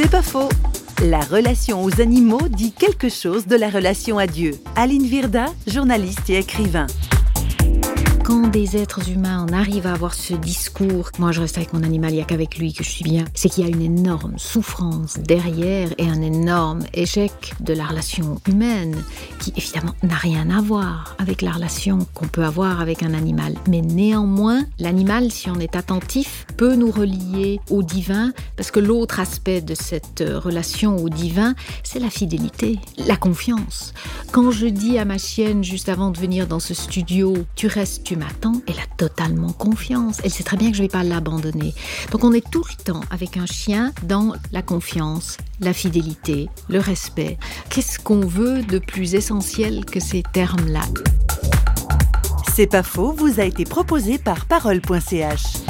C'est pas faux. La relation aux animaux dit quelque chose de la relation à Dieu. Aline Virda, journaliste et écrivain quand des êtres humains en arrivent à avoir ce discours, moi je reste avec mon animal, il n'y a qu'avec lui que je suis bien, c'est qu'il y a une énorme souffrance derrière et un énorme échec de la relation humaine qui évidemment n'a rien à voir avec la relation qu'on peut avoir avec un animal. Mais néanmoins, l'animal, si on est attentif, peut nous relier au divin parce que l'autre aspect de cette relation au divin, c'est la fidélité, la confiance. Quand je dis à ma chienne juste avant de venir dans ce studio, tu restes, tu m'attends, elle a totalement confiance. Elle sait très bien que je ne vais pas l'abandonner. Donc on est tout le temps avec un chien dans la confiance, la fidélité, le respect. Qu'est-ce qu'on veut de plus essentiel que ces termes-là? C'est pas faux, vous a été proposé par parole.ch.